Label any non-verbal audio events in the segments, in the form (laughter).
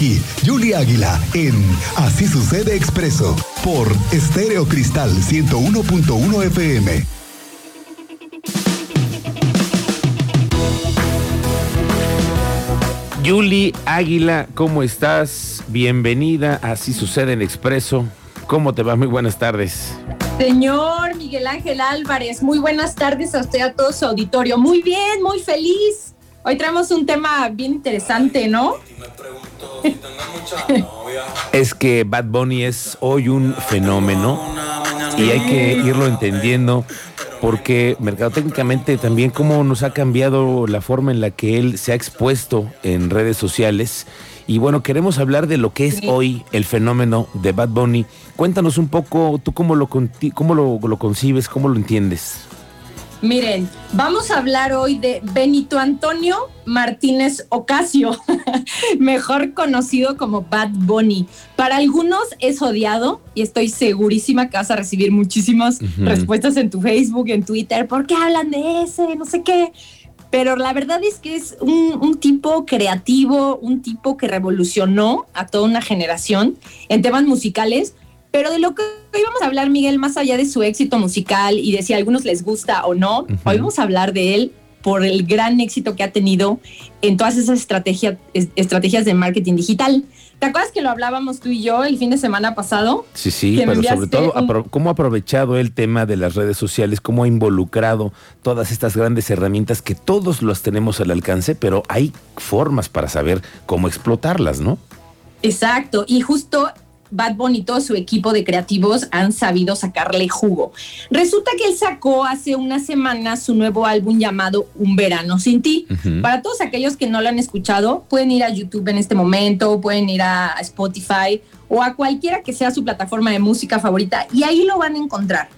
aquí, Julie Águila, en Así Sucede Expreso, por Estéreo Cristal 101.1 FM. Julie Águila, ¿cómo estás? Bienvenida a Así Sucede en Expreso. ¿Cómo te va? Muy buenas tardes. Señor Miguel Ángel Álvarez, muy buenas tardes a usted, a todo su auditorio. Muy bien, muy feliz. Hoy traemos un tema bien interesante, ¿no? Es que Bad Bunny es hoy un fenómeno y hay que irlo entendiendo porque mercadotécnicamente también cómo nos ha cambiado la forma en la que él se ha expuesto en redes sociales. Y bueno, queremos hablar de lo que es hoy el fenómeno de Bad Bunny. Cuéntanos un poco, tú cómo lo, cómo lo, lo concibes, cómo lo entiendes. Miren, vamos a hablar hoy de Benito Antonio Martínez Ocasio, (laughs) mejor conocido como Bad Bunny. Para algunos es odiado y estoy segurísima que vas a recibir muchísimas respuestas en tu Facebook, en Twitter, ¿por qué hablan de ese? No sé qué. Pero la verdad es que es un, un tipo creativo, un tipo que revolucionó a toda una generación en temas musicales pero de lo que hoy vamos a hablar, Miguel, más allá de su éxito musical y de si a algunos les gusta o no, hoy vamos a hablar de él por el gran éxito que ha tenido en todas esas estrategias, estrategias de marketing digital. ¿Te acuerdas que lo hablábamos tú y yo el fin de semana pasado? Sí, sí, pero sobre todo cómo ha aprovechado el tema de las redes sociales, cómo ha involucrado todas estas grandes herramientas que todos las tenemos al alcance, pero hay formas para saber cómo explotarlas, ¿no? Exacto, y justo Bad Bunny y todo su equipo de creativos han sabido sacarle jugo. Resulta que él sacó hace unas semanas su nuevo álbum llamado Un Verano Sin Ti. Para todos aquellos que no lo han escuchado, pueden ir a YouTube en este momento, pueden ir a Spotify o a cualquiera que sea su plataforma de música favorita y ahí lo van a encontrar.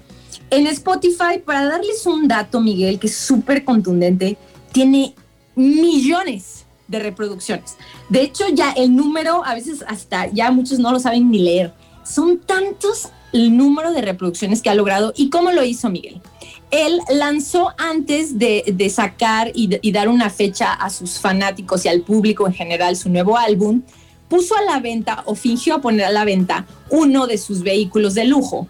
En Spotify, para darles un dato, Miguel, que es súper contundente, tiene millones de reproducciones. De hecho, ya el número, a veces hasta ya muchos no lo saben ni leer. Son tantos el número de reproducciones que ha logrado. ¿Y cómo lo hizo Miguel? Él lanzó antes de, sacar y, y, dar una fecha a sus fanáticos y al público en general su nuevo álbum, puso a la venta o fingió poner a la venta uno de sus vehículos de lujo.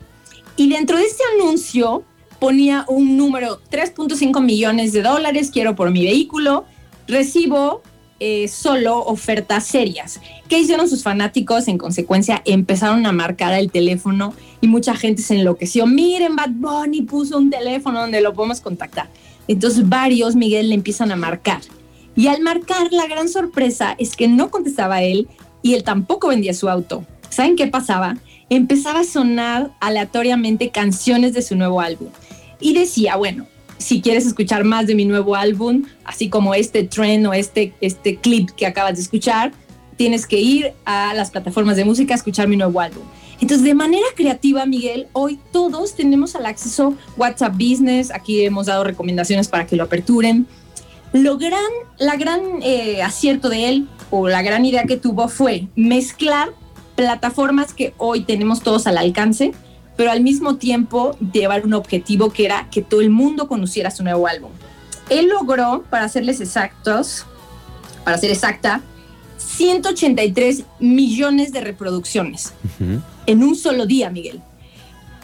Y dentro de este anuncio ponía un número 3.5 millones de dólares, quiero por mi vehículo, recibo eh, solo ofertas serias. ¿Qué hicieron sus fanáticos? En consecuencia, empezaron a marcar el teléfono y mucha gente se enloqueció. Miren, Bad Bunny puso un teléfono donde lo podemos contactar. Entonces varios, Miguel, le empiezan a marcar. Y al marcar, la gran sorpresa es que no contestaba él y él tampoco vendía su auto. ¿Saben qué pasaba? Empezaba a sonar aleatoriamente canciones de su nuevo álbum. Y decía, bueno, si quieres escuchar más de mi nuevo álbum, así como este trend o este, este clip que acabas de escuchar, tienes que ir a las plataformas de música a escuchar mi nuevo álbum. Entonces, de manera creativa, Miguel, hoy todos tenemos al acceso WhatsApp Business. Aquí hemos dado recomendaciones para que lo aperturen. Lo gran, la gran eh, acierto de él o la gran idea que tuvo fue mezclar plataformas que hoy tenemos todos al alcance pero al mismo tiempo llevar un objetivo que era que todo el mundo conociera su nuevo álbum. Él logró, para serles exactos, para ser exacta, 183 millones de reproducciones en un solo día, Miguel.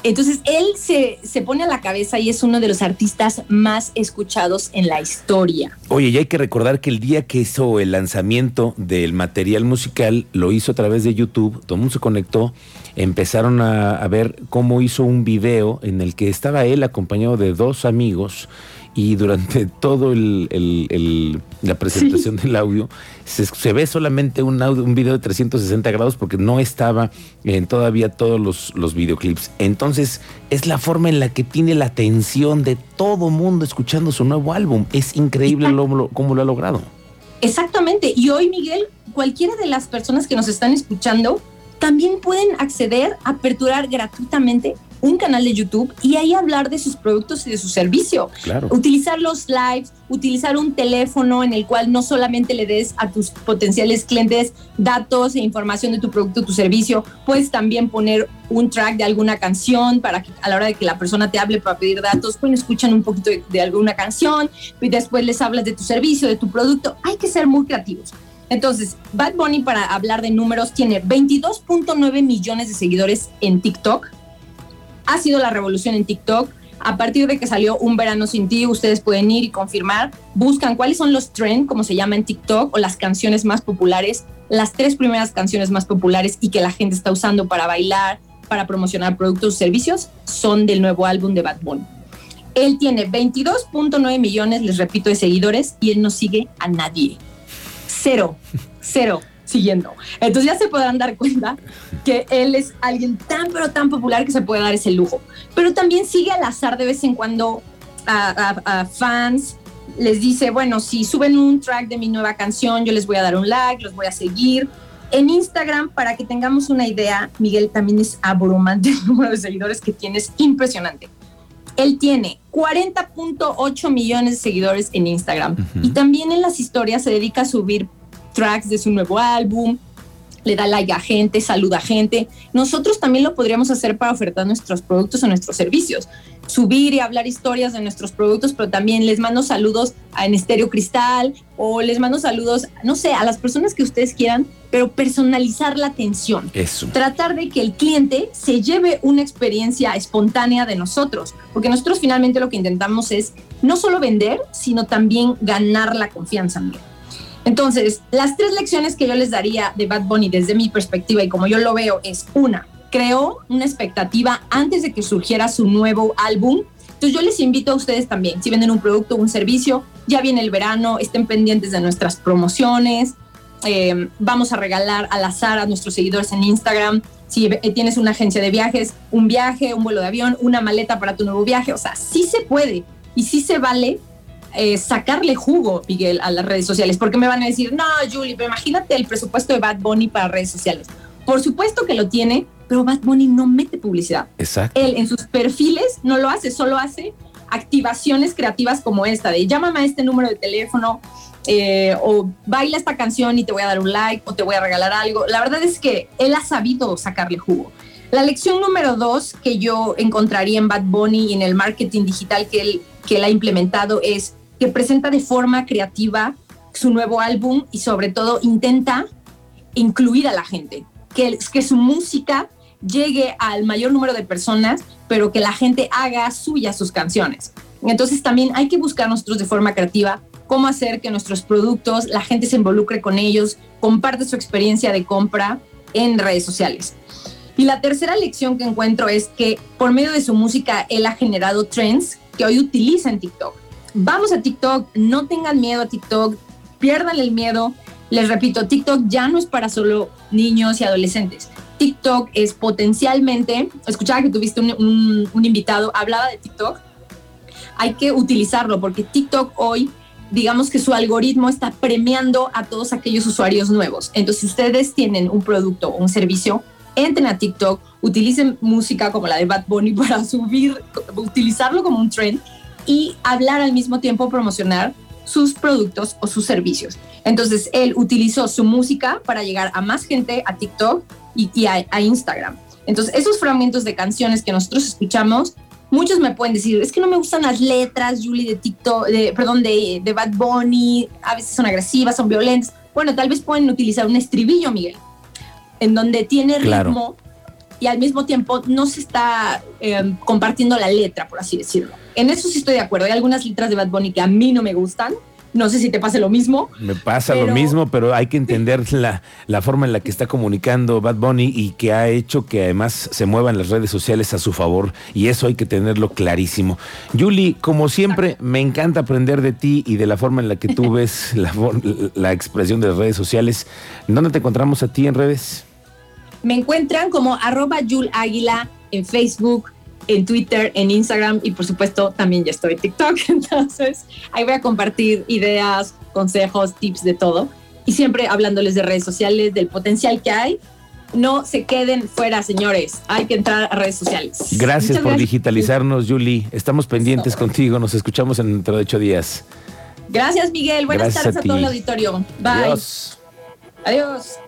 Entonces él se, se, pone a la cabeza y es uno de los artistas más escuchados en la historia. Oye, y hay que recordar que el día que hizo el lanzamiento del material musical, lo hizo a través de YouTube, todo el mundo se conectó, empezaron a, a ver cómo hizo un video en el que estaba él acompañado de dos amigos y durante (laughs) todo el, la presentación del audio se, ve solamente un audio, un video de 360 grados porque no estaba en todavía todos los, los videoclips. Entonces es la forma en la que tiene la atención de todo mundo escuchando su nuevo álbum. Es increíble lo, cómo lo ha logrado. Exactamente. Y hoy, Miguel, cualquiera de las personas que nos están escuchando también pueden acceder, a aperturar gratuitamente un canal de YouTube y ahí hablar de sus productos y de su servicio. Utilizar los lives, utilizar un teléfono en el cual no solamente le des a tus potenciales clientes datos e información de tu producto, tu servicio, puedes también poner un track de alguna canción para que a la hora de que la persona te hable para pedir datos, pues escuchan un poquito de, de alguna canción y después les hablas de tu servicio, de tu producto. Hay que ser muy creativos. Entonces, Bad Bunny, para hablar de números, tiene 22.9 millones de seguidores en TikTok. Ha sido la revolución en TikTok. A partir de que salió Un Verano Sin Ti, ustedes pueden ir y confirmar. Buscan cuáles son los trends, como se llama en TikTok, o las canciones más populares, las tres primeras canciones más populares y que la gente está usando para bailar, para promocionar productos o servicios, son del nuevo álbum de Bad Bunny. Él tiene 22.9 millones, les repito, de seguidores y él no sigue a nadie. Cero, cero siguiendo. Entonces ya se podrán dar cuenta que él es alguien tan pero tan popular que se puede dar ese lujo. Pero también sigue al azar de vez en cuando a, fans, les dice, bueno, si suben un track de mi nueva canción, yo les voy a dar un like, los voy a seguir. En Instagram, para que tengamos una idea, Miguel también es abrumante (laughs) el número de seguidores que tiene, es impresionante. Él tiene 40.8 millones de seguidores en Instagram y también en las historias se dedica a subir tracks de su nuevo álbum, le da like a gente, saluda a gente. Nosotros también lo podríamos hacer para ofertar nuestros productos o nuestros servicios. Subir y hablar historias de nuestros productos, pero también les mando saludos a En Estéreo Cristal o les mando saludos, no sé, a las personas que ustedes quieran, pero personalizar la atención. Eso. Tratar de que el cliente se lleve una experiencia espontánea de nosotros, porque nosotros finalmente lo que intentamos es no solo vender, sino también ganar la confianza. Entonces, las tres lecciones que yo les daría de Bad Bunny desde mi perspectiva y como yo lo veo es una, creó una expectativa antes de que surgiera su nuevo álbum. Entonces yo les invito a ustedes también, si venden un producto un servicio, ya viene el verano, estén pendientes de nuestras promociones, eh, vamos a regalar al azar a nuestros seguidores en Instagram. Si eh, tienes una agencia de viajes, un viaje, un vuelo de avión, una maleta para tu nuevo viaje, o sea, sí se puede y sí se vale eh, sacarle jugo, Miguel, a las redes sociales, porque me van a decir, no, Julie, pero imagínate el presupuesto de Bad Bunny para redes sociales. Por supuesto que lo tiene, pero Bad Bunny no mete publicidad. Exacto. Él en sus perfiles no lo hace, solo hace activaciones creativas como esta, de llámame a este número de teléfono, eh, o baila esta canción y te voy a dar un like, o te voy a regalar algo. La verdad es que él ha sabido sacarle jugo. La lección número dos que yo encontraría en Bad Bunny y en el marketing digital que él, que él ha implementado es que presenta de forma creativa su nuevo álbum y sobre todo intenta incluir a la gente, que, que su música llegue al mayor número de personas, pero que la gente haga suyas sus canciones. Entonces también hay que buscar nosotros de forma creativa cómo hacer que nuestros productos, la gente se involucre con ellos, comparte su experiencia de compra en redes sociales. Y la tercera lección que encuentro es que por medio de su música él ha generado trends que hoy utiliza en TikTok vamos a TikTok, no tengan miedo a TikTok, pierdan el miedo. Les repito, TikTok ya no es para solo niños y adolescentes. TikTok es potencialmente, escuchaba que tuviste un, invitado, hablaba de TikTok, hay que utilizarlo porque TikTok hoy, digamos que su algoritmo está premiando a todos aquellos usuarios nuevos. Entonces, si ustedes tienen un producto o un servicio, entren a TikTok, utilicen música como la de Bad Bunny (laughs) para subir, utilizarlo como un trend y hablar al mismo tiempo, promocionar sus productos o sus servicios. Entonces, él utilizó su música para llegar a más gente, a TikTok y, a, Instagram. Entonces, esos fragmentos de canciones que nosotros escuchamos, muchos me pueden decir, es que no me gustan las letras, Julie, de TikTok, de, perdón, de, de Bad Bunny, a veces son agresivas, son violentas. Bueno, tal vez pueden utilizar un estribillo, Miguel, en donde tiene ritmo y al mismo tiempo no se está eh, compartiendo la letra, por así decirlo. En eso sí estoy de acuerdo. Hay algunas letras de Bad Bunny que a mí no me gustan. No sé si te pase lo mismo. Me pasa lo mismo, pero hay que entender la, la, forma en la que está comunicando Bad Bunny y que ha hecho que además se muevan las redes sociales a su favor. Y eso hay que tenerlo clarísimo. Julie, como siempre, me encanta aprender de ti y de la forma en la que tú (laughs) ves la, la expresión de las redes sociales. ¿Dónde te encontramos a ti en redes? Me encuentran como arroba Yul Águila en Facebook, en Twitter, en Instagram y por supuesto también ya estoy en TikTok. (laughs) Entonces ahí voy a compartir ideas, consejos, tips de todo. Y siempre hablándoles de redes sociales, del potencial que hay. No se queden fuera, señores. Hay que entrar a redes sociales. Gracias por digitalizarnos, Julie. Estamos pendientes contigo. Nos escuchamos en dentro de ocho días. Gracias, Miguel. Buenas tardes a, todo el auditorio. Bye. Adiós. Adiós.